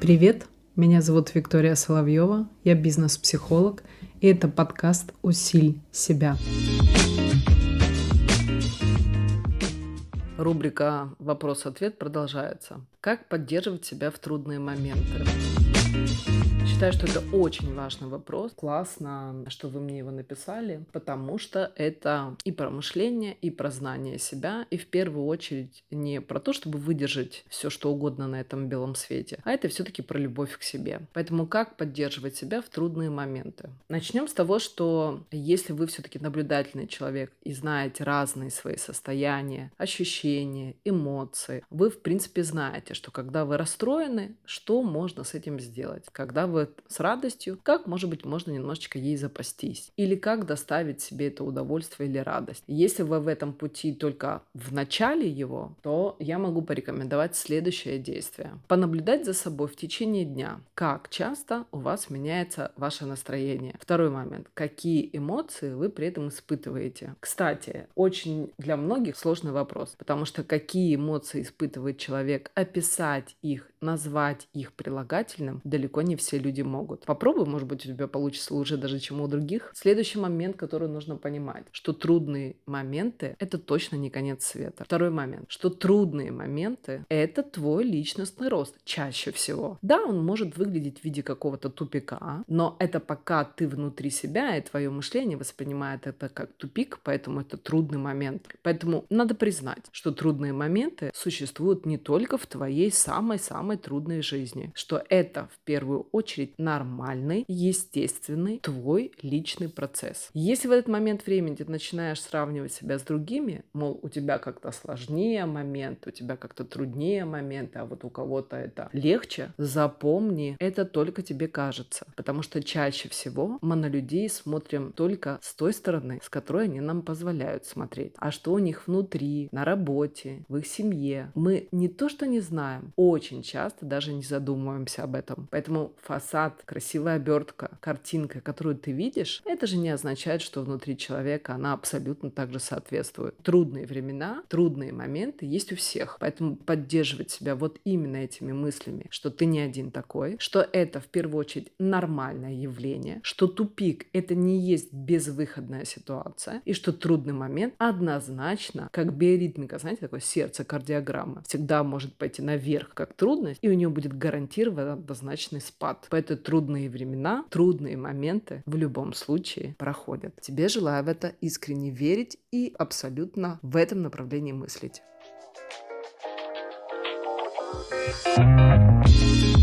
Привет, меня зовут Виктория Соловьева, я бизнес-психолог, и это подкаст «Усиль себя». Рубрика «Вопрос-ответ» продолжается. Как поддерживать себя в трудные моменты? Считаю, что это очень важный вопрос. Классно, что вы мне его написали, потому что это и про мышление, и про знание себя, и в первую очередь не про то, чтобы выдержать все, что угодно на этом белом свете, а это все-таки про любовь к себе. Поэтому как поддерживать себя в трудные моменты? Начнем с того, что если вы все-таки наблюдательный человек и знаете разные свои состояния, ощущения, эмоции, вы в принципе знаете, что когда вы расстроены, что можно с этим сделать. Когда вы с радостью, как, может быть, можно немножечко ей запастись. Или как доставить себе это удовольствие или радость. Если вы в этом пути только в начале его, то я могу порекомендовать следующее действие. Понаблюдать за собой в течение дня, как часто у вас меняется ваше настроение. Второй момент. Какие эмоции вы при этом испытываете. Кстати, очень для многих сложный вопрос, потому что какие эмоции испытывает человек, описать их, назвать их прилагательным далеко не все люди могут. Попробуй, может быть, у тебя получится лучше даже, чем у других. Следующий момент, который нужно понимать, что трудные моменты — это точно не конец света. Второй момент, что трудные моменты — это твой личностный рост чаще всего. Да, он может выглядеть в виде какого-то тупика, но это пока ты внутри себя, и твое мышление воспринимает это как тупик, поэтому это трудный момент. Поэтому надо признать, что трудные моменты существуют не только в твоей самой-самой трудной жизни, что это в первую очередь нормальный, естественный твой личный процесс. Если в этот момент времени ты начинаешь сравнивать себя с другими, мол, у тебя как-то сложнее момент, у тебя как-то труднее момент, а вот у кого-то это легче, запомни, это только тебе кажется. Потому что чаще всего мы на людей смотрим только с той стороны, с которой они нам позволяют смотреть. А что у них внутри, на работе, в их семье, мы не то что не знаем, очень часто даже не задумываемся об этом. Поэтому фасад красивая обертка, картинка, которую ты видишь, это же не означает, что внутри человека она абсолютно так же соответствует. Трудные времена, трудные моменты есть у всех. Поэтому поддерживать себя вот именно этими мыслями, что ты не один такой, что это в первую очередь нормальное явление, что тупик — это не есть безвыходная ситуация, и что трудный момент однозначно, как биоритмика, знаете, такое сердце, кардиограмма, всегда может пойти наверх как трудность, и у нее будет гарантированно однозначный спад. Поэтому трудные времена, трудные моменты в любом случае проходят. Тебе желаю в это искренне верить и абсолютно в этом направлении мыслить. thank you